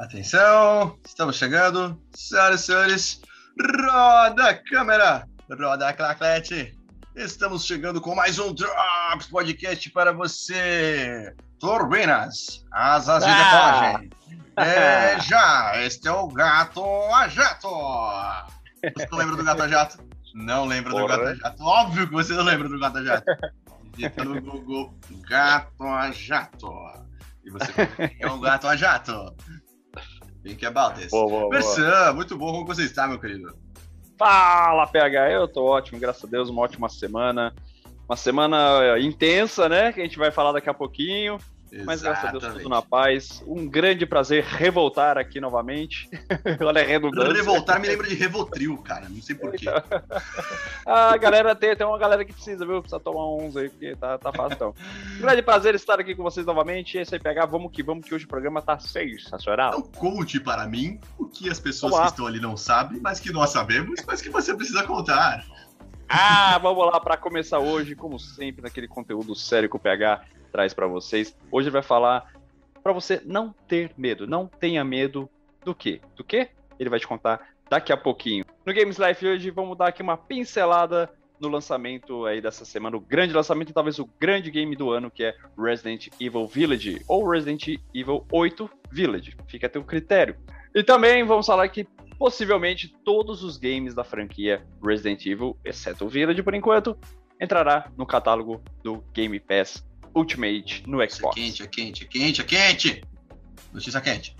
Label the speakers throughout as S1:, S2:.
S1: Atenção, estamos chegando. Senhoras e senhores, roda a câmera, roda a claclete. Estamos chegando com mais um Drops Podcast para você. Turbinas, asas de
S2: Ah!
S1: decolagem. É já, este é o Gato a Jato. Você não lembra do Gato a Jato? Não lembra do
S2: Porra.
S1: Gato a Jato. Óbvio que você não lembra do Gato a Jato. Digita no Google Gato a Jato. E você é um gato a jato. Think about this.
S2: Boa, boa, boa.
S1: Mersan, muito bom. Como você está, meu querido?
S2: Fala, PH, eu tô ótimo, graças a Deus, uma ótima semana. Uma semana eh, intensa, né? Que a gente vai falar daqui a pouquinho. Mas graças a Deus, tudo na paz. Um grande prazer revoltar aqui novamente. Olha a redundância.
S1: Revoltar me lembra de Revotril, cara. Não sei porquê.
S2: A galera tem, tem uma galera que precisa, viu? Precisa tomar uns aí, porque tá, tá fácil então. Grande prazer estar aqui com vocês novamente. Esse aí, PH, vamos que vamos, que hoje o programa tá sensacional.
S1: Então conte para mim o que as pessoas
S2: Olá.
S1: que estão ali não sabem, mas que nós sabemos, mas que você precisa contar.
S2: Ah, vamos lá para começar hoje, como sempre, naquele conteúdo sério que o PH traz para vocês. Hoje ele vai falar para você não ter medo, não tenha medo do quê? Do quê? Ele vai te contar daqui a pouquinho. No Games Life hoje vamos dar aqui uma pincelada no lançamento aí dessa semana, o grande lançamento e talvez o grande game do ano, que é Resident Evil Village ou Resident Evil 8 Village. Fica a teu critério. E também vamos falar que possivelmente todos os games da franquia Resident Evil, exceto o Village por enquanto, entrará no catálogo do Game Pass Ultimate no
S1: Isso é
S2: Xbox.
S1: quente, é quente, é quente, é quente. Notícia quente.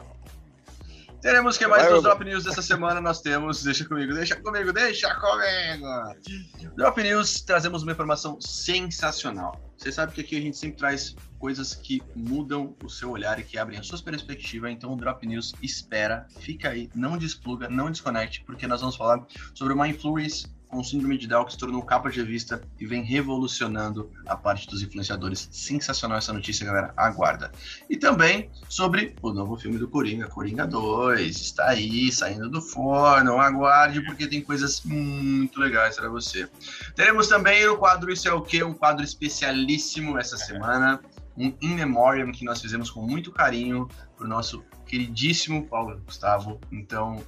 S1: Teremos que mais
S2: Hugo.
S1: Drop News dessa semana nós temos. Deixa comigo, deixa comigo, deixa comigo. Drop News, trazemos uma informação sensacional. Você sabe que aqui a gente sempre traz coisas que mudam o seu olhar e que abrem a sua perspectiva. Então o Drop News espera, fica aí, não despluga, não desconecte, porque nós vamos falar sobre uma influence com síndrome de Down que se tornou capa de revista e vem revolucionando a parte dos influenciadores. Sensacional essa notícia, galera. Aguarda. E também sobre o novo filme do Coringa, Coringa 2. Está aí, saindo do forno. Aguarde, porque tem coisas muito legais para você. Teremos também no quadro Isso é o quê? Um quadro especialíssimo essa semana. Um In Memoriam que nós fizemos com muito carinho pro nosso queridíssimo Paulo Gustavo. Então,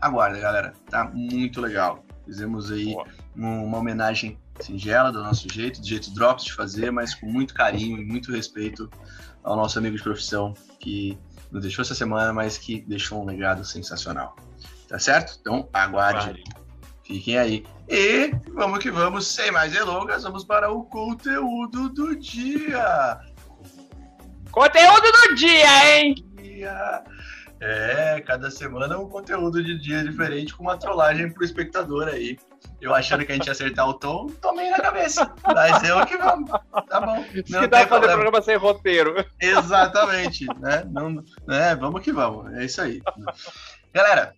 S1: aguarda, galera. Tá muito legal. Fizemos aí um- uma homenagem singela do nosso jeito, do jeito Drops de fazer, mas com muito carinho e muito respeito ao nosso amigo de profissão que nos deixou essa semana, mas que deixou um legado sensacional. Tá certo? Então, aguarde. Fiquem aí. E vamos que vamos, sem mais delongas, vamos para o conteúdo do dia.
S2: Conteúdo do dia, hein?
S1: Dia. É, cada semana um conteúdo de dia diferente com uma trollagem pro espectador aí. Eu achando que a gente ia acertar o tom, tomei na cabeça. Mas é o que vamos. Tá bom.
S2: Isso
S1: Não
S2: que dá pra fazer
S1: problema.
S2: programa sem roteiro.
S1: Exatamente, né? Não, né? Vamos que vamos, é isso aí. Galera,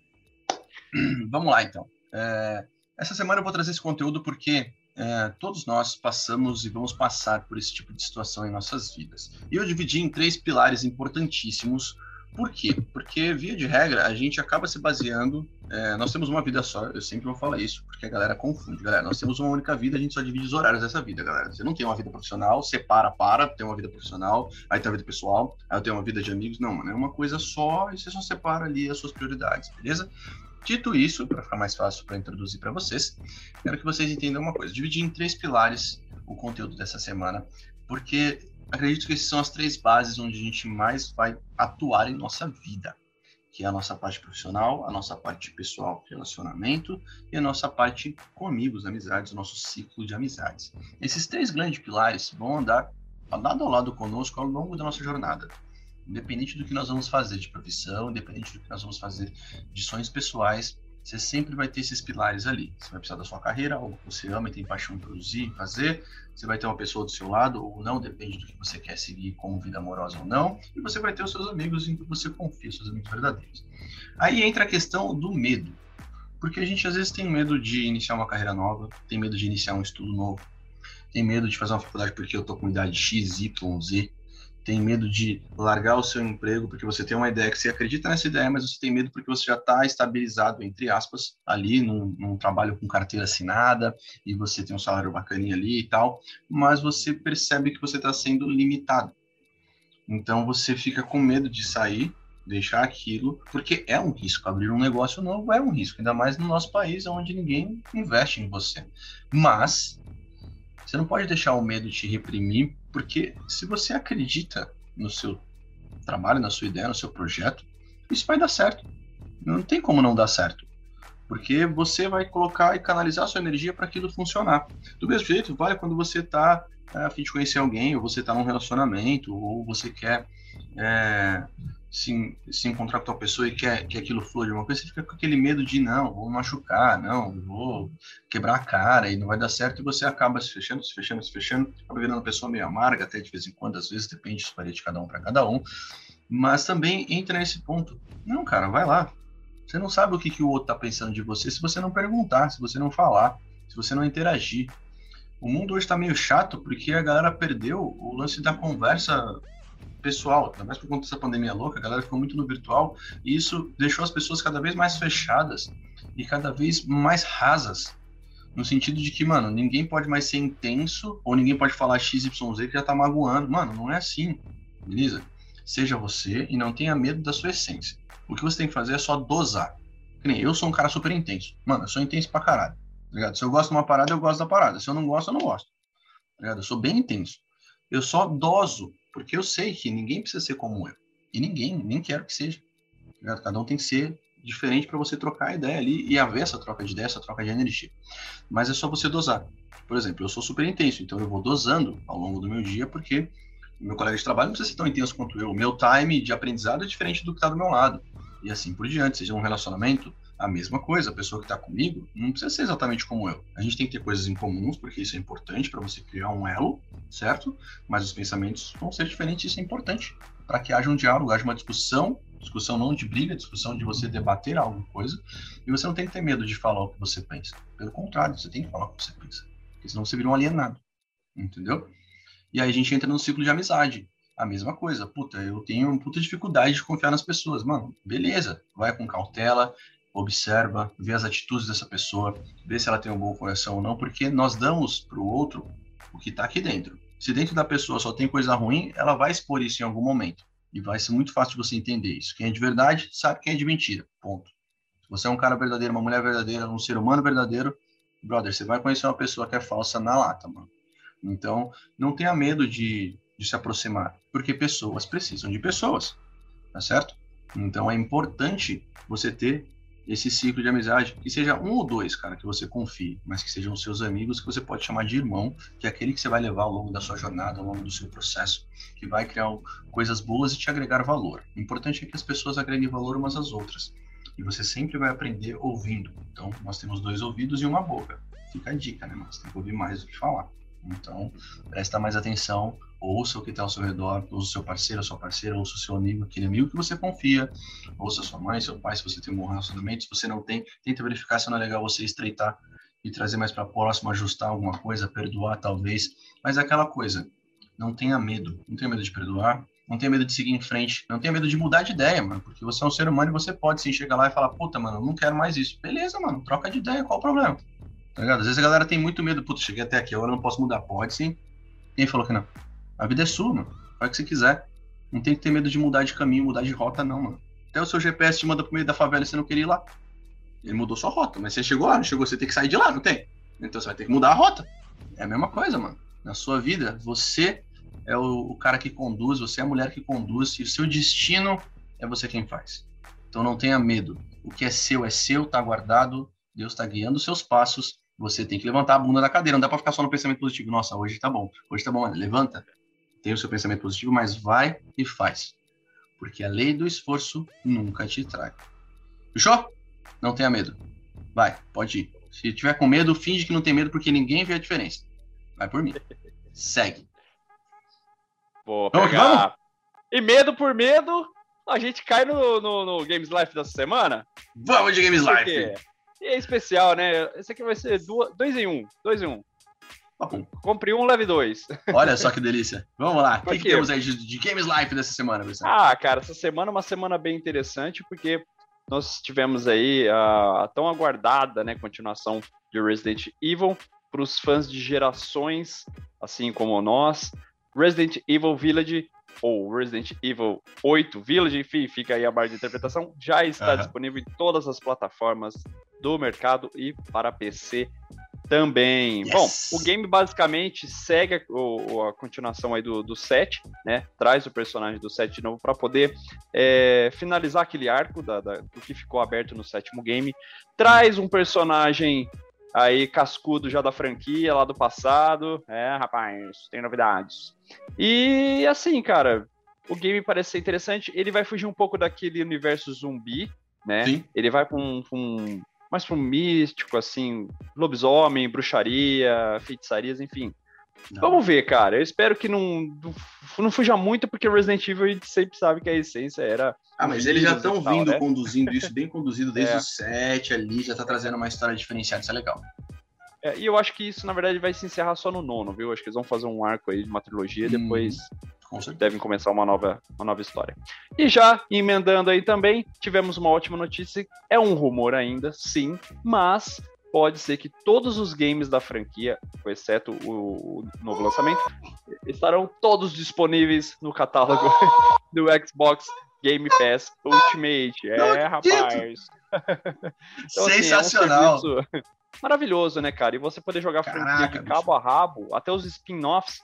S1: vamos lá então. É, essa semana eu vou trazer esse conteúdo porque é, todos nós passamos e vamos passar por esse tipo de situação em nossas vidas. E eu dividi em três pilares importantíssimos. Por quê? Porque, via de regra, a gente acaba se baseando. é, nós temos uma vida só, eu sempre vou falar isso, porque a galera confunde. Galera, nós temos uma única vida, a gente só divide os horários dessa vida, galera. Você não tem uma vida profissional, separa, para, tem uma vida profissional, aí tem uma vida pessoal, aí eu tenho uma vida de amigos. Não, mano, é uma coisa só e você só separa ali as suas prioridades, beleza? Dito isso, para ficar mais fácil para introduzir para vocês, quero que vocês entendam uma coisa. Dividi em três pilares o conteúdo dessa semana, porque acredito que essas são as três bases onde a gente mais vai atuar em nossa vida, que é a nossa parte profissional, a nossa parte pessoal, relacionamento e a nossa parte com amigos, amizades, o nosso ciclo de amizades. Esses três grandes pilares vão andar lado a lado conosco ao longo da nossa jornada. Independente do que nós vamos fazer de profissão, independente do que nós vamos fazer de sonhos pessoais, você sempre vai ter esses pilares ali. Você vai precisar da sua carreira, algo que você ama e tem paixão em produzir, fazer. Você vai ter uma pessoa do seu lado ou não, depende do que você quer seguir como vida amorosa ou não. E você vai ter os seus amigos em que você confia, seus amigos verdadeiros. Aí entra a questão do medo. Porque a gente às vezes tem medo de iniciar uma carreira nova, tem medo de iniciar um estudo novo, tem medo de fazer uma faculdade porque eu tô com idade X, Y, Z, tem medo de largar o seu emprego porque você tem uma ideia que você acredita nessa ideia, mas você tem medo porque você já está estabilizado, entre aspas, ali num, num trabalho com carteira assinada e você tem um salário bacaninha ali e tal, mas você percebe que você está sendo limitado. Então você fica com medo de sair deixar aquilo, porque é um risco. Abrir um negócio novo é um risco, ainda mais no nosso país, onde ninguém investe em você. Mas você não pode deixar o medo te reprimir, porque se você acredita no seu trabalho, na sua ideia, no seu projeto, isso vai dar certo. Não tem como não dar certo. Porque você vai colocar e canalizar sua energia para aquilo funcionar. Do mesmo jeito, vale quando você está é, a fim de conhecer alguém, ou você está num relacionamento, ou você quer é, se, se encontrar com a pessoa e quer que aquilo flua de uma coisa, você fica com aquele medo de não, vou machucar, não, vou quebrar a cara e não vai dar certo, e você acaba se fechando, se fechando, se fechando, acaba virando uma pessoa meio amarga, até de vez em quando, às vezes depende, varia de cada um para cada um, mas também entra nesse ponto. Não, cara, vai lá. Você não sabe o que, que o outro está pensando de você se você não perguntar, se você não falar, se você não interagir. O mundo hoje está meio chato porque a galera perdeu o lance da conversa pessoal, ainda mais por conta dessa pandemia louca, a galera ficou muito no virtual e isso deixou as pessoas cada vez mais fechadas e cada vez mais rasas. No sentido de que, mano, ninguém pode mais ser intenso ou ninguém pode falar XYZ que já tá magoando. Mano, não é assim, beleza? Seja você e não tenha medo da sua essência. O que você tem que fazer é só dosar. eu sou um cara super intenso. Mano, eu sou intenso pra caralho. Tá? Se eu gosto de uma parada, eu gosto da parada. Se eu não gosto, eu não gosto. Tá? Eu sou bem intenso. Eu só doso, porque eu sei que ninguém precisa ser como eu. E ninguém, nem quero que seja. Tá Cada um tem que ser diferente para você trocar a ideia ali e haver essa troca de ideia, essa troca de energia. Mas é só você dosar. Por exemplo, eu sou super intenso, então eu vou dosando ao longo do meu dia, porque meu colega de trabalho não precisa ser tão intenso quanto eu. O meu time de aprendizado é diferente do que está do meu lado. E assim por diante. Seja um relacionamento, a mesma coisa. A pessoa que está comigo não precisa ser exatamente como eu. A gente tem que ter coisas em comuns, porque isso é importante para você criar um elo, certo? Mas os pensamentos vão ser diferentes, isso é importante. Para que haja um diálogo, haja uma discussão, discussão não de briga, discussão de você debater alguma coisa. E você não tem que ter medo de falar o que você pensa. Pelo contrário, você tem que falar o que você pensa. Porque senão você vira um alienado. Entendeu? E aí a gente entra no ciclo de amizade. A mesma coisa. Puta, eu tenho puta dificuldade de confiar nas pessoas. Mano, beleza. Vai com cautela, observa, vê as atitudes dessa pessoa, vê se ela tem um bom coração ou não, porque nós damos para o outro o que está aqui dentro. Se dentro da pessoa só tem coisa ruim, ela vai expor isso em algum momento. E vai ser muito fácil você entender isso. Quem é de verdade sabe quem é de mentira. Ponto. Se você é um cara verdadeiro, uma mulher verdadeira, um ser humano verdadeiro, brother, você vai conhecer uma pessoa que é falsa na lata, mano. Então, não tenha medo de, de se aproximar, porque pessoas precisam de pessoas, tá certo? Então, é importante você ter esse ciclo de amizade, que seja um ou dois, cara, que você confie, mas que sejam seus amigos, que você pode chamar de irmão, que é aquele que você vai levar ao longo da sua jornada, ao longo do seu processo, que vai criar coisas boas e te agregar valor. O importante é que as pessoas agreguem valor umas às outras. E você sempre vai aprender ouvindo. Então, nós temos dois ouvidos e uma boca. Fica a dica, né? Mas tem que ouvir mais do que falar. Então, presta mais atenção, ouça o que está ao seu redor, ouça o seu parceiro, a sua parceira, ouça o seu amigo, aquele amigo que você confia, ouça sua mãe, seu pai, se você tem um bom relacionamento, se você não tem, tenta verificar se não é legal você estreitar e trazer mais para próximo, ajustar alguma coisa, perdoar talvez, mas é aquela coisa, não tenha medo, não tenha medo de perdoar, não tenha medo de seguir em frente, não tenha medo de mudar de ideia, mano, porque você é um ser humano e você pode sim chegar lá e falar, puta, mano, não quero mais isso. Beleza, mano, troca de ideia, qual o problema? Tá ligado? Às vezes a galera tem muito medo, putz, cheguei até aqui, agora eu não posso mudar. Pode sim. Quem falou que não? A vida é sua, mano. Faz o que você quiser. Não tem que ter medo de mudar de caminho, mudar de rota, não, mano. Até o seu GPS te manda pro meio da favela e você não queria ir lá. Ele mudou sua rota, mas você chegou lá, não chegou, você tem que sair de lá, não tem? Então você vai ter que mudar a rota. É a mesma coisa, mano. Na sua vida, você é o, o cara que conduz, você é a mulher que conduz, e o seu destino é você quem faz. Então não tenha medo. O que é seu é seu, tá guardado, Deus está guiando os seus passos você tem que levantar a bunda da cadeira. Não dá para ficar só no pensamento positivo. Nossa, hoje tá bom. Hoje tá bom, mano. Levanta. Tem o seu pensamento positivo, mas vai e faz. Porque a lei do esforço nunca te trai. Fechou? Não tenha medo. Vai, pode ir. Se tiver com medo, finge que não tem medo, porque ninguém vê a diferença. Vai por mim. Segue.
S2: Vou pegar. Vamos, vamos? E medo por medo, a gente cai no, no, no Games Life dessa semana?
S1: Vamos de Games Life!
S2: E é especial, né? Esse aqui vai ser duas, dois em um. Dois em um. Tá Compre um, leve dois.
S1: Olha só que delícia. Vamos lá. O que, que, temos aí de, de, Games Life dessa semana,
S2: Vicente? Ah, cara, essa semana é uma semana bem interessante, porque nós tivemos aí a, a tão aguardada né, continuação de Resident Evil para os fãs de gerações, assim como nós. Resident Evil Village ou Resident Evil 8 Village, enfim, fica aí a barra de interpretação, já está uhum. disponível em todas as plataformas do mercado e para PC também. Yes. Bom, o game basicamente segue a, a continuação aí do, do 7, né? Traz o personagem do 7 de novo para poder é, finalizar aquele arco da, da, do que ficou aberto no sétimo game. Traz um personagem aí cascudo já da franquia lá do passado. É, rapaz, tem novidades. E assim, cara, o game parece ser interessante. Ele vai fugir um pouco daquele universo zumbi, né? Sim. Ele vai para um, um, mais para um místico, assim, lobisomem, bruxaria, feitiçarias, enfim. Não. Vamos ver, cara. Eu espero que não, não fuja muito, porque Resident Evil a gente sempre sabe que a essência era.
S1: Ah, mas eles já estão vindo né? conduzindo isso bem conduzido desde é. o 7 ali, já tá trazendo uma história diferenciada, isso é legal.
S2: É, e eu acho que isso, na verdade, vai se encerrar só no nono, viu? Acho que eles vão fazer um arco aí de uma trilogia, hum, depois devem começar uma nova, uma nova história. E já emendando aí também, tivemos uma ótima notícia. É um rumor ainda, sim, mas pode ser que todos os games da franquia, exceto o, novo lançamento, estarão todos disponíveis no catálogo do Xbox Game Pass Ultimate. É, rapaz.
S1: então, Sensacional. Assim, é um
S2: maravilhoso, né, cara? E você poder jogar Caraca, franquia de cabo bicho. a rabo, até os spin-offs.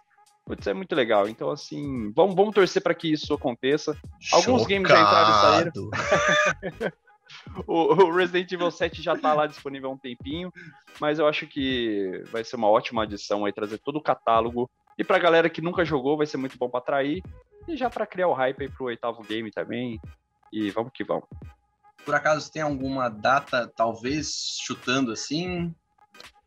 S2: Putz, é muito legal. Então, assim, vamos, vamos torcer para que isso aconteça. Alguns Chocado. games já entraram e saíram. o, Resident Evil 7 já tá lá disponível há um tempinho, mas eu acho que vai ser uma ótima adição aí, trazer todo o catálogo. E pra galera que nunca jogou, vai ser muito bom para atrair. E já para criar o hype aí pro oitavo game também. E vamos que vamos.
S1: Por acaso tem alguma data, talvez, chutando assim?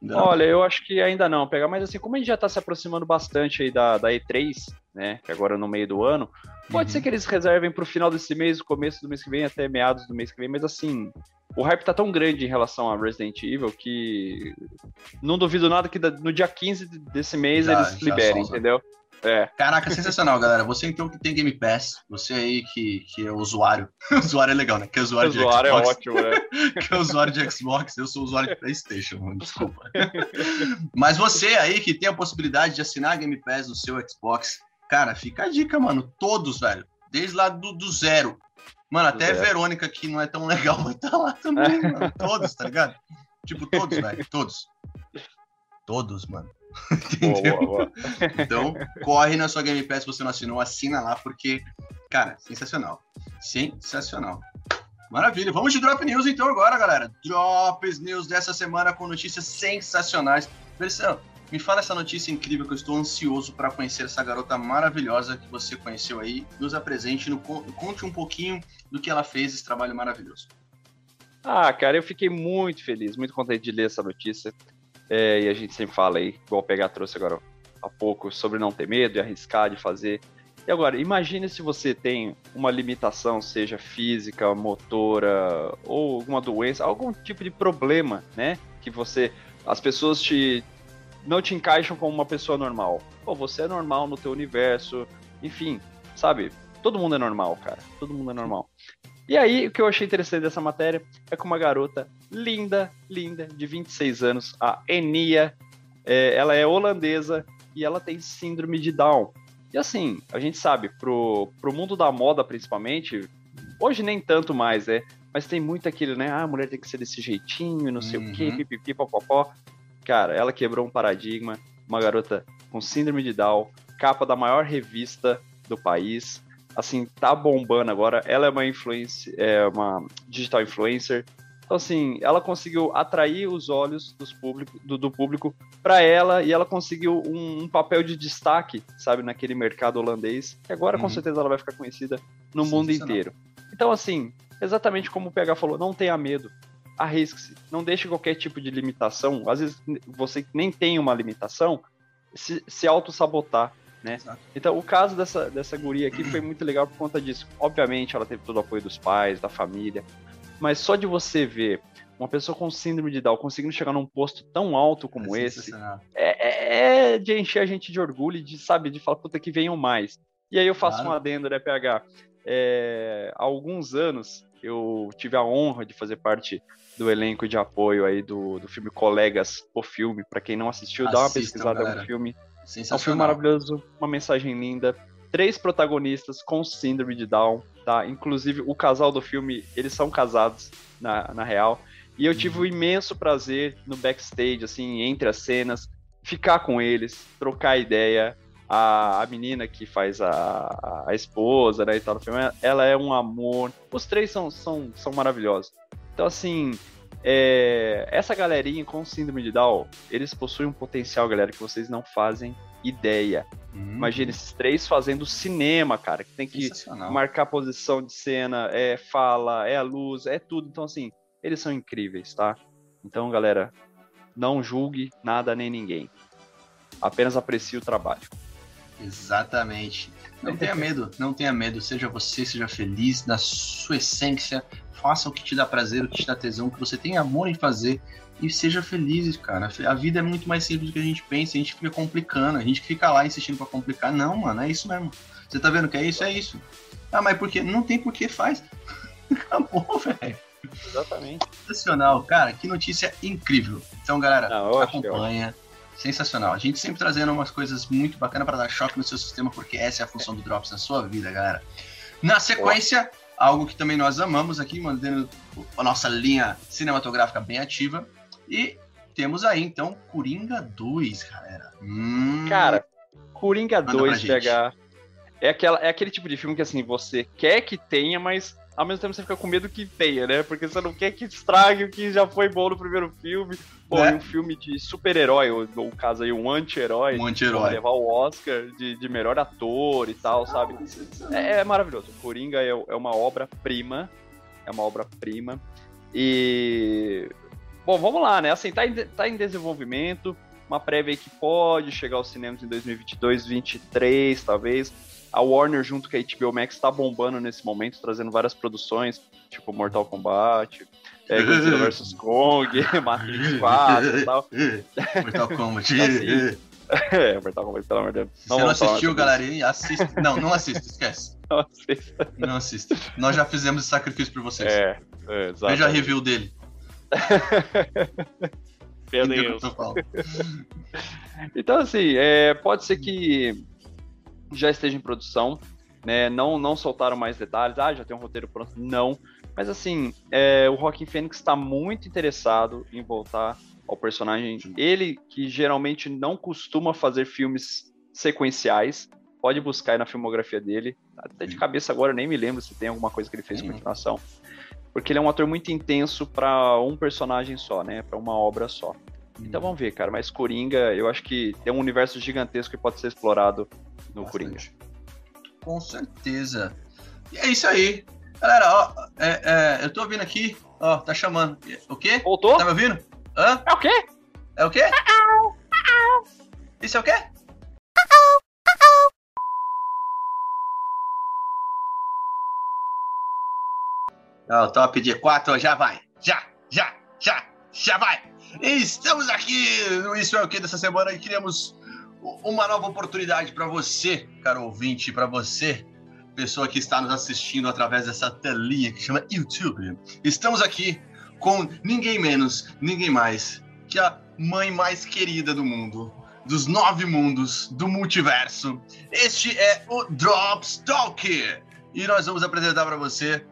S2: Não. Olha, eu acho que ainda não, pegar, mas assim, como a gente já está se aproximando bastante aí da, da E3, né, que agora é no meio do ano, pode uhum. ser que eles reservem para o final desse mês, o começo do mês que vem, até meados do mês que vem, mas assim, o hype tá tão grande em relação a Resident Evil que não duvido nada que no dia 15 desse mês já, eles liberem, entendeu?
S1: É. Caraca, sensacional, galera. Você então que tem Game Pass, você aí que, que é usuário. usuário é legal, né? Que é usuário,
S2: usuário
S1: de
S2: Xbox. é ótimo, né?
S1: que é usuário de Xbox, eu sou usuário de PlayStation, mano. Desculpa. Mas você aí que tem a possibilidade de assinar Game Pass no seu Xbox, cara, fica a dica, mano. Todos, velho. Desde lá do, do zero. Mano, até a Verônica, que não é tão legal, vai estar tá lá também, mano. Todos, tá ligado? Tipo, todos, velho. Todos. Todos, mano. Entendeu? Boa, boa, boa. Então, corre na sua Game Pass se você não assinou, assina lá, porque, cara, sensacional. Sensacional. Maravilha. Vamos de Drop News então agora, galera. Drops News dessa semana com notícias sensacionais. Versão, me fala essa notícia incrível que eu estou ansioso para conhecer essa garota maravilhosa que você conheceu aí. Nos apresente, no, conte um pouquinho do que ela fez, esse trabalho maravilhoso.
S2: Ah, cara, eu fiquei muito feliz, muito contente de ler essa notícia. É, e a gente sempre fala aí, igual o PH trouxe agora há pouco, sobre não ter medo, de arriscar, de fazer. E agora, imagine se você tem uma limitação, seja física, motora, ou alguma doença, algum tipo de problema, né? Que você. As pessoas te. não te encaixam como uma pessoa normal. Pô, você é normal no teu universo, enfim, sabe? Todo mundo é normal, cara. Todo mundo é normal. E aí, o que eu achei interessante dessa matéria é que uma garota linda, linda, de 26 anos, a Enia, é, ela é holandesa e ela tem síndrome de Down. E assim, a gente sabe, pro, pro mundo da moda principalmente, hoje nem tanto mais, né? Mas tem muito aquele, né? Ah, a mulher tem que ser desse jeitinho, não sei uhum. o quê, uhum. pipipi, popopó. Cara, ela quebrou um paradigma, uma garota com síndrome de Down, capa da maior revista do país, assim, tá bombando agora. Ela é uma influencer, é uma digital influencer. Então, assim, ela conseguiu atrair os olhos dos público, do, do público para ela e ela conseguiu um, um, papel de destaque, sabe, naquele mercado holandês. Que agora, uhum. com certeza, ela vai ficar conhecida no mundo inteiro. Então, assim, exatamente como o PH falou, não tenha medo. Arrisque-se. Não deixe qualquer tipo de limitação. Às vezes, você nem tem uma limitação, se, se auto-sabotar né? Então, o caso dessa, dessa guria aqui foi muito legal por conta disso. Obviamente, ela teve todo o apoio dos pais, da família, mas só de você ver uma pessoa com síndrome de Down conseguindo chegar num posto tão alto como é esse, é, é, de encher a gente de orgulho e de, sabe, de falar, puta, que venham mais. E aí eu faço claro. um adendo, né, PH? É, há alguns anos eu tive a honra de fazer parte do elenco de apoio aí do, do filme Colegas, o filme. Para quem não assistiu, Assistam, dá uma pesquisada galera. no filme. É um filme maravilhoso, uma mensagem linda. Três protagonistas com síndrome de Down, tá? Inclusive, o casal do filme, eles são casados na, na real. E eu tive o imenso prazer no backstage, assim, entre as cenas, ficar com eles, trocar ideia. A, a menina que faz a, a esposa, né, e tal, no filme, ela é um amor. Os três são, são, são maravilhosos. Então, assim, é, essa galerinha com síndrome de Down, eles possuem um potencial, galera, que vocês não fazem ideia. Hum. Imagina esses três fazendo cinema, cara, que tem que marcar posição de cena, é fala, é a luz, é tudo. Então, assim, eles são incríveis, tá? Então, galera, não julgue nada nem ninguém. Apenas aprecie o trabalho.
S1: Exatamente. Não tenha medo, não tenha medo. Seja você, seja feliz na sua essência. Faça o que te dá prazer, o que te dá tesão, o que você tem amor em fazer e seja feliz, cara. A vida é muito mais simples do que a gente pensa, a gente fica complicando, a gente fica lá insistindo para complicar. Não, mano, é isso mesmo. Você tá vendo que é isso? É isso. Ah, mas por quê? Não tem por que faz. Acabou, velho.
S2: Exatamente.
S1: Sensacional, cara, que notícia incrível. Então, galera, Não, acompanha. Sensacional. A gente sempre trazendo umas coisas muito bacanas para dar choque no seu sistema, porque essa é a função do Drops na sua vida, galera. Na sequência, algo que também nós amamos aqui, mantendo a nossa linha cinematográfica bem ativa, e temos aí, então, Coringa 2, galera.
S2: Hum, Cara, Coringa 2, PH, é, aquela, é aquele tipo de filme que, assim, você quer que tenha, mas ao mesmo tempo você fica com medo que tenha, né? Porque você não quer que estrague o que já foi bom no primeiro filme. Pô, é. um filme de super-herói, ou no caso aí, um anti-herói.
S1: Um anti-herói.
S2: Levar o Oscar de, de melhor ator e tal, sabe? É, é maravilhoso. Coringa é, é uma obra-prima. É uma obra-prima. E Bom, vamos lá, né? Assim, tá em, tá em desenvolvimento, uma prévia que pode chegar aos cinemas em 2022, 2023, talvez. A Warner, junto com a HBO Max, tá bombando nesse momento, trazendo várias produções, tipo Mortal Kombat, é, Godzilla vs. Kong, Matrix 4 e tal.
S1: Mortal Kombat. assim,
S2: é, Mortal Kombat, pelo amor de Deus.
S1: Se você não assistiu, galera, assista. Não, não assista, esquece. Não assista. Não assista. Nós já fizemos esse sacrifício por vocês.
S2: É, é
S1: Veja a review dele.
S2: Meu Deus. então, assim, é, pode ser que já esteja em produção, né? Não, não soltaram mais detalhes. Ah, já tem um roteiro pronto. Não. Mas, assim, é, o Rockin' Phoenix está muito interessado em voltar ao personagem. Ele, que geralmente não costuma fazer filmes sequenciais, pode buscar aí na filmografia dele. Até de cabeça agora, nem me lembro se tem alguma coisa que ele fez em continuação porque ele é um ator muito intenso para um personagem só, né? Para uma obra só. Então uhum. vamos ver, cara. Mas Coringa, eu acho que tem um universo gigantesco que pode ser explorado no Bastante. Coringa.
S1: Com certeza. E é isso aí. Galera, ó, é, é, eu tô ouvindo aqui, ó, tá chamando. O quê?
S2: Voltou?
S1: Tá me ouvindo? Hã?
S2: É o quê?
S1: É o quê? Isso é o quê? Oh, top de 4 já vai. Já, já, já, já vai. Estamos aqui no Isso é o que dessa semana e queremos uma nova oportunidade para você, caro ouvinte, para você, pessoa que está nos assistindo através dessa telinha que chama YouTube. Estamos aqui com ninguém menos, ninguém mais que a mãe mais querida do mundo, dos nove mundos, do multiverso. Este é o Drops Talk. E nós vamos apresentar para você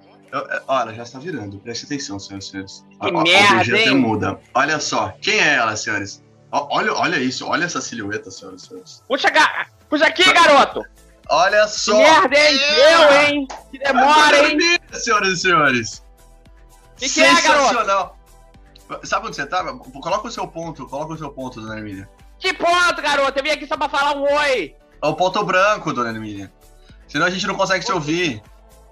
S1: olha, já está virando. Preste atenção, senhoras e senhores.
S2: Que a, merda,
S1: a, hein? muda. Olha só. Quem é ela, senhores? Olha, olha isso. Olha essa silhueta, senhoras e senhores.
S2: Puxa, ga... Puxa aqui, garoto.
S1: Olha só.
S2: Que merda, hein? É. Eu, hein? Que demora, hein?
S1: Senhoras e senhores.
S2: Que que é, garoto?
S1: Sabe onde você tá? Coloca o seu ponto. Coloca o seu ponto, dona Emília.
S2: Que ponto, garoto? Eu vim aqui só pra falar um oi.
S1: É o ponto branco, dona Emília. Senão a gente não consegue te ouvir.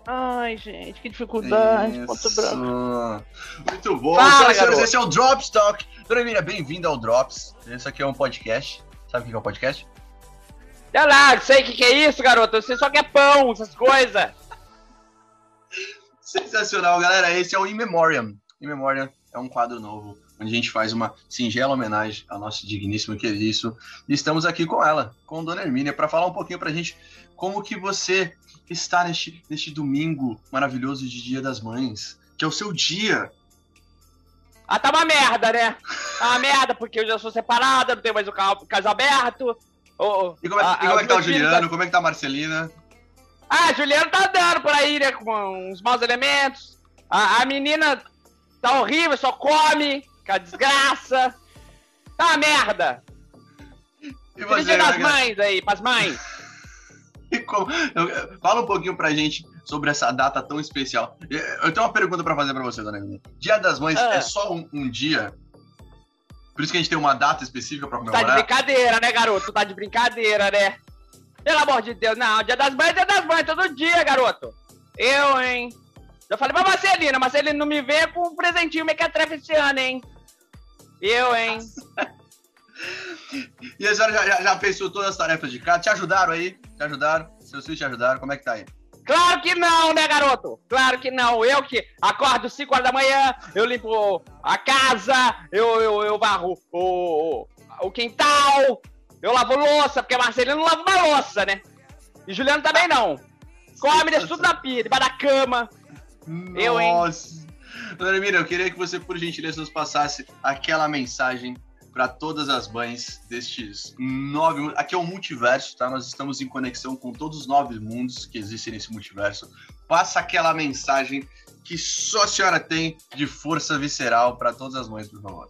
S2: Ai, gente, que dificuldade. Isso. Ponto branco.
S1: Muito bom. Fala, senhoras, esse é o Drops Talk. Dona Emília, bem-vinda ao Drops. Esse aqui é um podcast. Sabe o que é um podcast?
S2: Sei lá, sei o que, que é isso, garoto. Você só quer pão, essas coisas.
S1: Sensacional, galera. Esse é o In Memoriam. In Memoriam é um quadro novo, onde a gente faz uma singela homenagem ao nosso digníssimo querido. E estamos aqui com ela, com Dona Hermínia, para falar um pouquinho pra gente como que você está neste, neste domingo maravilhoso de Dia das Mães, que é o seu dia.
S2: Ah, tá uma merda, né? Tá uma merda, porque eu já sou separada, não tenho mais o caso aberto.
S1: Oh, e como é, a, e como é que tá o Juliano? Tá... Como é que tá a Marcelina?
S3: Ah, Juliano tá dando por aí, né? Com uns maus elementos. A, a menina tá horrível, só come, com a desgraça. Tá uma merda. E você, Dia das mães aí, pras mães.
S1: Como, fala um pouquinho pra gente sobre essa data tão especial. Eu tenho uma pergunta para fazer para você, dona Emília. Dia das Mães ah. é só um, um, dia? Por isso que a gente tem uma data específica para comemorar?
S3: Tá de brincadeira, né, garoto? Tá de brincadeira, né? Pelo amor de Deus, não. Dia das Mães é Dia das Mães, todo dia, garoto. Eu, hein? Já falei pra Marcelina, Marcelina não me vê com um presentinho mequetrefe esse ano, hein? Eu, hein?
S1: e a senhora já, já, já fez todas as tarefas de casa? Te ajudaram aí? Te ajudaram? Seus filhos te ajudaram? Como é que tá aí?
S3: Claro que não, né, garoto? Claro que não. Eu que acordo 5 horas da manhã, eu limpo a casa, eu, eu, eu varro o, o quintal, eu lavo louça, porque a Marcelina não lava uma louça, né? E Juliano também não. Come, deixa tudo na pia, debaixo da cama.
S1: Nossa. Eu, hein? Dona Mira, eu queria que você, por gentileza, nos passasse aquela mensagem para todas as mães destes nove. Aqui é um multiverso, tá? Nós estamos em conexão com todos os nove mundos que existem nesse multiverso. Passa aquela mensagem que só a senhora tem de força visceral para todas as mães, por favor.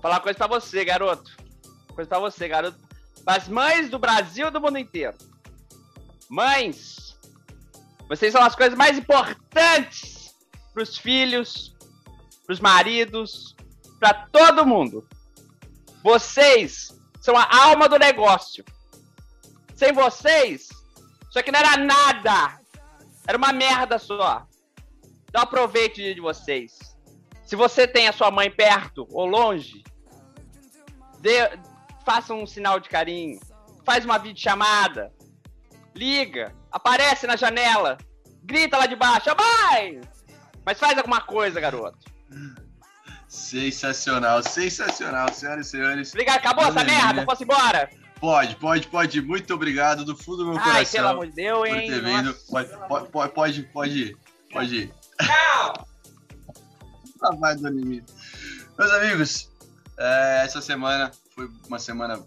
S3: Falar uma coisa para você, garoto. Coisa para você, garoto. As mães do Brasil e do mundo inteiro. Mães, vocês são as coisas mais importantes para os filhos, para os maridos, para todo mundo. Vocês são a alma do negócio. Sem vocês, isso aqui não era nada. Era uma merda só. Então aproveite de vocês. Se você tem a sua mãe perto ou longe, dê, faça um sinal de carinho. Faz uma videochamada. Liga. Aparece na janela. Grita lá de baixo. Mãe! Mas faz alguma coisa, garoto.
S1: Sensacional, sensacional, senhoras e senhores.
S3: Obrigado, acabou essa merda? Posso ir embora?
S1: Pode, pode, pode. Muito obrigado do fundo do meu coração. Ai,
S3: pelo amor de Deus, hein?
S1: Por ter vindo. Pode, pode, pode, pode, pode ir. Pode ir.
S3: Tchau!
S1: Vai, Dona Meus amigos, é, essa semana foi uma semana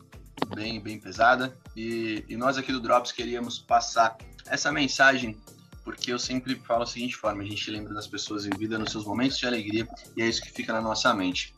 S1: bem, bem pesada e, e nós aqui do Drops queríamos passar essa mensagem porque eu sempre falo a seguinte forma: a gente lembra das pessoas em vida nos seus momentos de alegria e é isso que fica na nossa mente.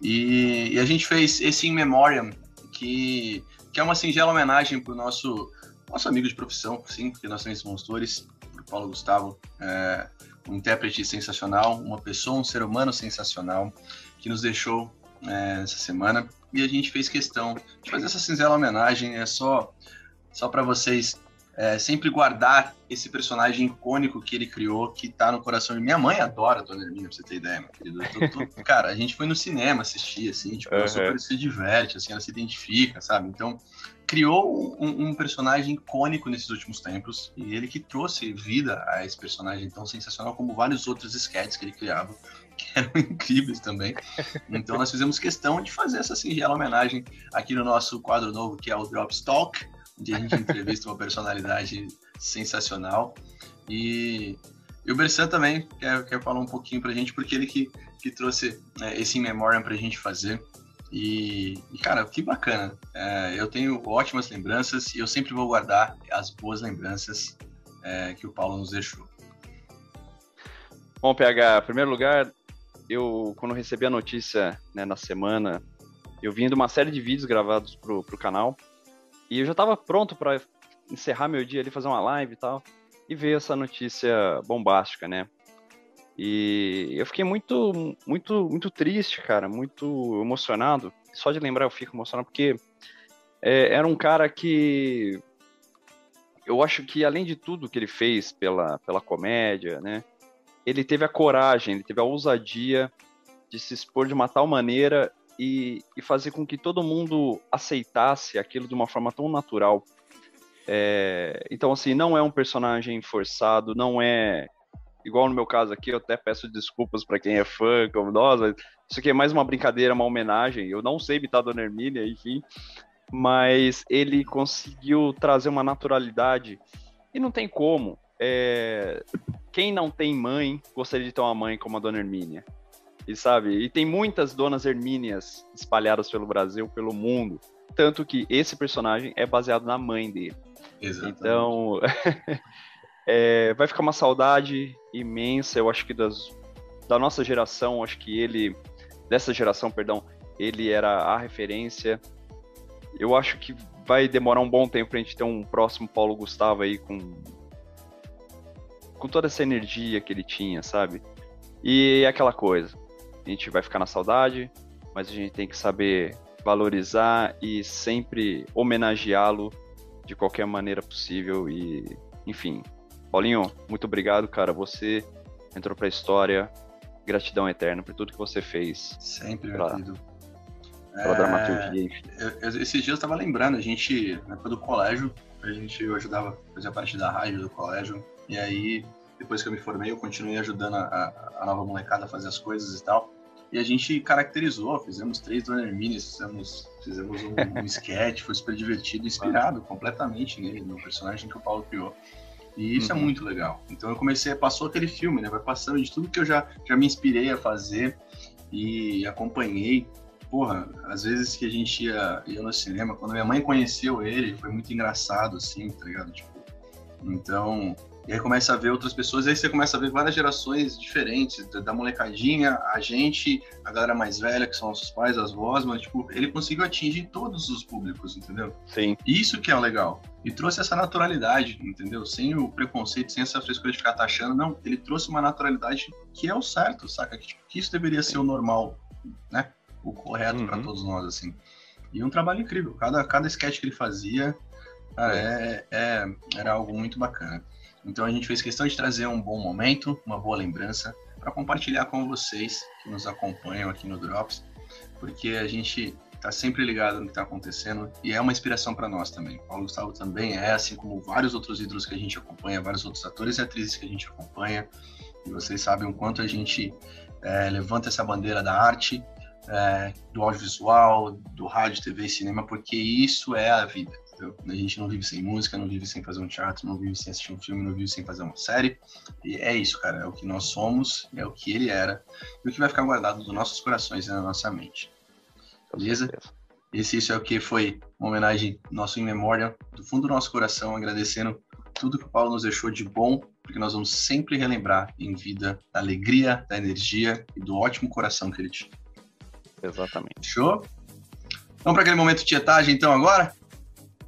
S1: E, e a gente fez esse In Memoriam, que, que é uma singela homenagem para o nosso, nosso amigo de profissão, sim, porque nós somos consultores, para Paulo Gustavo, é, um intérprete sensacional, uma pessoa, um ser humano sensacional, que nos deixou é, essa semana. E a gente fez questão de fazer essa singela homenagem, é só, só para vocês é, sempre guardar esse personagem icônico que ele criou, que tá no coração de minha mãe, adora Dona Hermínia, pra você ter ideia, meu querido. Tô, tô... cara, a gente foi no cinema assistir, assim, tipo, uhum. ela super se diverte, assim, ela se identifica, sabe? Então, criou um, um, personagem icônico nesses últimos tempos, e ele que trouxe vida a esse personagem tão sensacional como vários outros sketches que ele criava, que eram incríveis também. Então, nós fizemos questão de fazer essa singela homenagem aqui no nosso quadro novo, que é o Drop Talk, onde a gente entrevista uma personalidade sensacional. E, e o Bersan também quer, quer falar um pouquinho pra gente, porque ele que, que trouxe é, esse In Memoriam pra gente fazer. E, e cara, que bacana. É, eu tenho ótimas lembranças e eu sempre vou guardar as boas lembranças é, que o Paulo nos deixou.
S2: Bom, PH, em primeiro lugar, eu, quando recebi a notícia né, na semana, eu vim de uma série de vídeos gravados pro, pro canal, e eu já estava pronto para encerrar meu dia ali, fazer uma live e tal, e ver essa notícia bombástica, né? E eu fiquei muito, muito, muito triste, cara, muito emocionado. Só de lembrar eu fico emocionado porque é, era um cara que eu acho que além de tudo que ele fez pela, pela comédia, né? Ele teve a coragem, ele teve a ousadia de se expor de uma tal maneira e, e fazer com que todo mundo aceitasse aquilo de uma forma tão natural. É, então, assim, não é um personagem forçado, não é igual no meu caso aqui, eu até peço desculpas para quem é fã como nós, isso aqui é mais uma brincadeira, uma homenagem. Eu não sei imitar Dona Hermínia, enfim, mas ele conseguiu trazer uma naturalidade e não tem como. É... Quem não tem mãe gostaria de ter uma mãe como a Dona Hermínia. E sabe, e tem muitas donas Hermínias espalhadas pelo Brasil, pelo mundo. tanto que esse personagem é baseado na mãe dele. Exatamente. Então, é, vai ficar uma saudade imensa, eu acho que das, da nossa geração, acho que ele, dessa geração, perdão, ele era a referência. Eu acho que vai demorar um bom tempo pra gente ter um próximo Paulo Gustavo aí com com toda essa energia que ele tinha, sabe? E aquela coisa, a gente vai ficar na saudade, mas a gente tem que saber valorizar e sempre homenageá-lo de qualquer maneira possível e, enfim. Paulinho, muito obrigado, cara. Você entrou pra história. Gratidão eterna por tudo que você fez.
S1: Sempre, pra, Pela é... dramaturgia, enfim. Eu, eu, esses dias eu tava lembrando, a gente, na época do colégio, a gente eu ajudava a fazer parte da rádio do colégio. E aí, depois que eu me formei, eu continuei ajudando a, a nova molecada a fazer as coisas e tal. E a gente caracterizou, fizemos três Dona Hermínias, fizemos, fizemos um, um sketch, foi super divertido, inspirado completamente nele, no personagem que o Paulo criou. E isso é uhum. é muito legal. Então eu comecei, passou aquele filme, né? Vai passando de tudo que eu já, já me inspirei a fazer e acompanhei. Porra, às vezes que a gente ia, ia no cinema, quando minha mãe conheceu ele, foi muito engraçado, assim, tá ligado? Tipo, então, e aí começa a ver outras pessoas, e aí você começa a ver várias gerações diferentes, da, molecadinha, a gente, a galera mais velha, que são nossos pais, as vozes, mas, tipo, ele conseguiu atingir todos os públicos, entendeu?
S2: Sim.
S1: Isso que é o legal. E trouxe essa naturalidade, entendeu? Sem o preconceito, sem essa frescura de ficar taxando, não. Ele trouxe uma naturalidade que é o certo, saca? Que, tipo, que isso deveria ser o normal, né? O correto uhum. para todos nós, assim. E um trabalho incrível. Cada, cada sketch que ele fazia, cara, é, é, era algo muito bacana. Então a gente fez questão de trazer um bom momento, uma boa lembrança, para compartilhar com vocês que nos acompanham aqui no Drops, porque a gente está sempre ligado no que está acontecendo e é uma inspiração para nós também. O Paulo Gustavo também é, assim como vários outros ídolos que a gente acompanha, vários outros atores e atrizes que a gente acompanha. E vocês sabem o quanto a gente é, levanta essa bandeira da arte, é, do audiovisual, do rádio, TV e cinema, porque isso é a vida. Entendeu? A gente não vive sem música, não vive sem fazer um teatro, não vive sem assistir um filme, não vive sem fazer uma série. E é isso, cara. É o que nós somos, é o que ele era, e o que vai ficar guardado nos nossos corações e na nossa mente. Beleza? Esse isso é o que foi uma homenagem nosso em memória, do fundo do nosso coração, agradecendo tudo que o Paulo nos deixou de bom, porque nós vamos sempre relembrar em vida da alegria, da energia e do ótimo coração que ele tinha.
S2: Exatamente.
S1: Show? Vamos para aquele momento de tietagem, então, agora?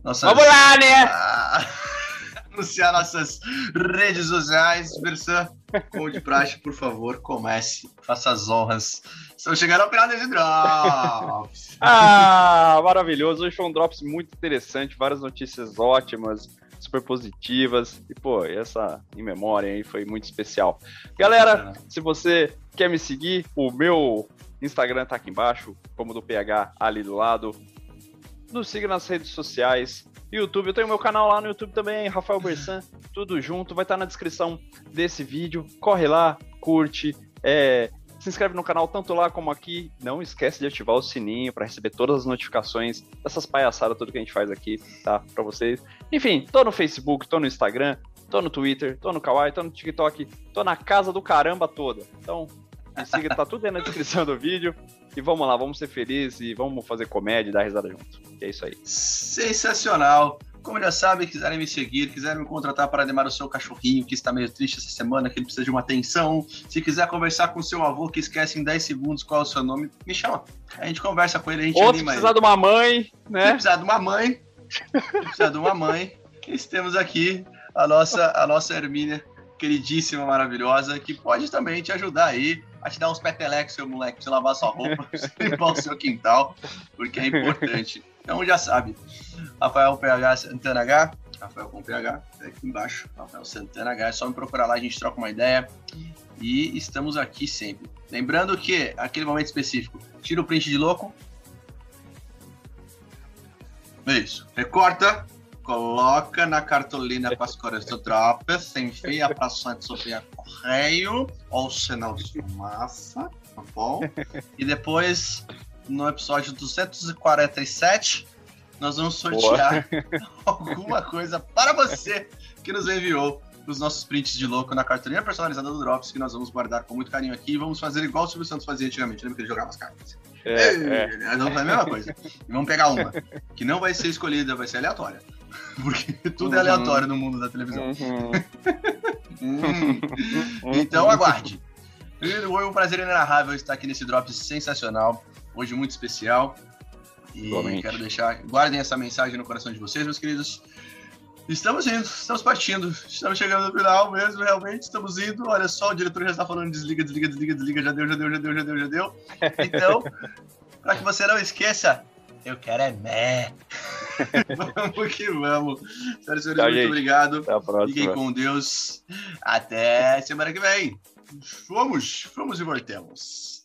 S3: Nossas, Vamos lá, né? Ah,
S1: anunciar nossas redes sociais. Versan, como de praxe, por favor, comece. Faça as honras. Estamos chegando ao final desse Drops.
S2: ah, maravilhoso. Hoje foi um Drops muito interessante. Várias notícias ótimas super positivas. E, pô, essa em memória aí foi muito especial. Galera, se você quer me seguir, o meu Instagram tá aqui embaixo, como do PH ali do lado nos siga nas redes sociais. YouTube, eu tenho meu canal lá no YouTube também, Rafael Bersan, tudo junto, vai estar na descrição desse vídeo. Corre lá, curte, é, se inscreve no canal tanto lá como aqui. Não esquece de ativar o sininho para receber todas as notificações dessas palhaçadas, tudo que a gente faz aqui, tá? Para vocês. Enfim, tô no Facebook, tô no Instagram, tô no Twitter, tô no Kawaii, tô no TikTok, tô na casa do caramba toda. Então, me siga, tá tudo aí na descrição do vídeo. E vamos lá, vamos ser felizes e vamos fazer comédia e dar risada junto. E é isso aí.
S1: Sensacional! Como já sabem, quiserem me seguir, quiserem me contratar para animar o seu cachorrinho que está meio triste essa semana, que ele precisa de uma atenção, se quiser conversar com seu avô que esquece em 10 segundos qual é o seu nome, me chama. A gente conversa com ele, a gente
S2: Outro anima precisar ele. de uma mãe, né?
S1: Se precisar de uma mãe, se precisar de uma mãe, temos aqui a nossa, a nossa Hermínia, queridíssima, maravilhosa, que pode também te ajudar aí a te dar uns petelecos, seu moleque, pra você lavar sua roupa, limpar o seu quintal, porque é importante. Então já sabe, Rafael PH Santana H, Rafael com PH, tá aqui embaixo, Rafael Santana H, é só me procurar lá, a gente troca uma ideia. E estamos aqui sempre. Lembrando que, aquele momento específico, tira o print de louco. Isso. Recorta, coloca na cartolina com as cores do Drops, envia para Santa Sofia Correio ou sinal de fumaça, tá bom? E depois, no episódio 247, nós vamos sortear Boa. alguma coisa para você que nos enviou os nossos prints de louco na cartolina personalizada do Drops, que nós vamos guardar com muito carinho aqui e vamos fazer igual o Silvio Santos fazia antigamente, lembra que ele jogava as cartas? É, é. Não é a mesma coisa. Vamos pegar uma que não vai ser escolhida, vai ser aleatória. Porque tudo é uhum. aleatório no mundo da televisão. Uhum. hum. Então aguarde. Foi um prazer inenarrável estar aqui nesse drop sensacional. Hoje muito especial. E Igualmente. quero deixar. Guardem essa mensagem no coração de vocês, meus queridos. Estamos indo, estamos partindo, estamos chegando no final mesmo, realmente, estamos indo. Olha só, o diretor já está falando desliga, desliga, desliga, desliga, já deu, já deu, já deu, já deu, já deu. Então, para que você não esqueça, eu quero é mé. vamos que vamos. Senhoras e senhores, muito gente. obrigado. Até a próxima. Fiquem com Deus. Até semana que vem. Fomos, fomos e voltemos.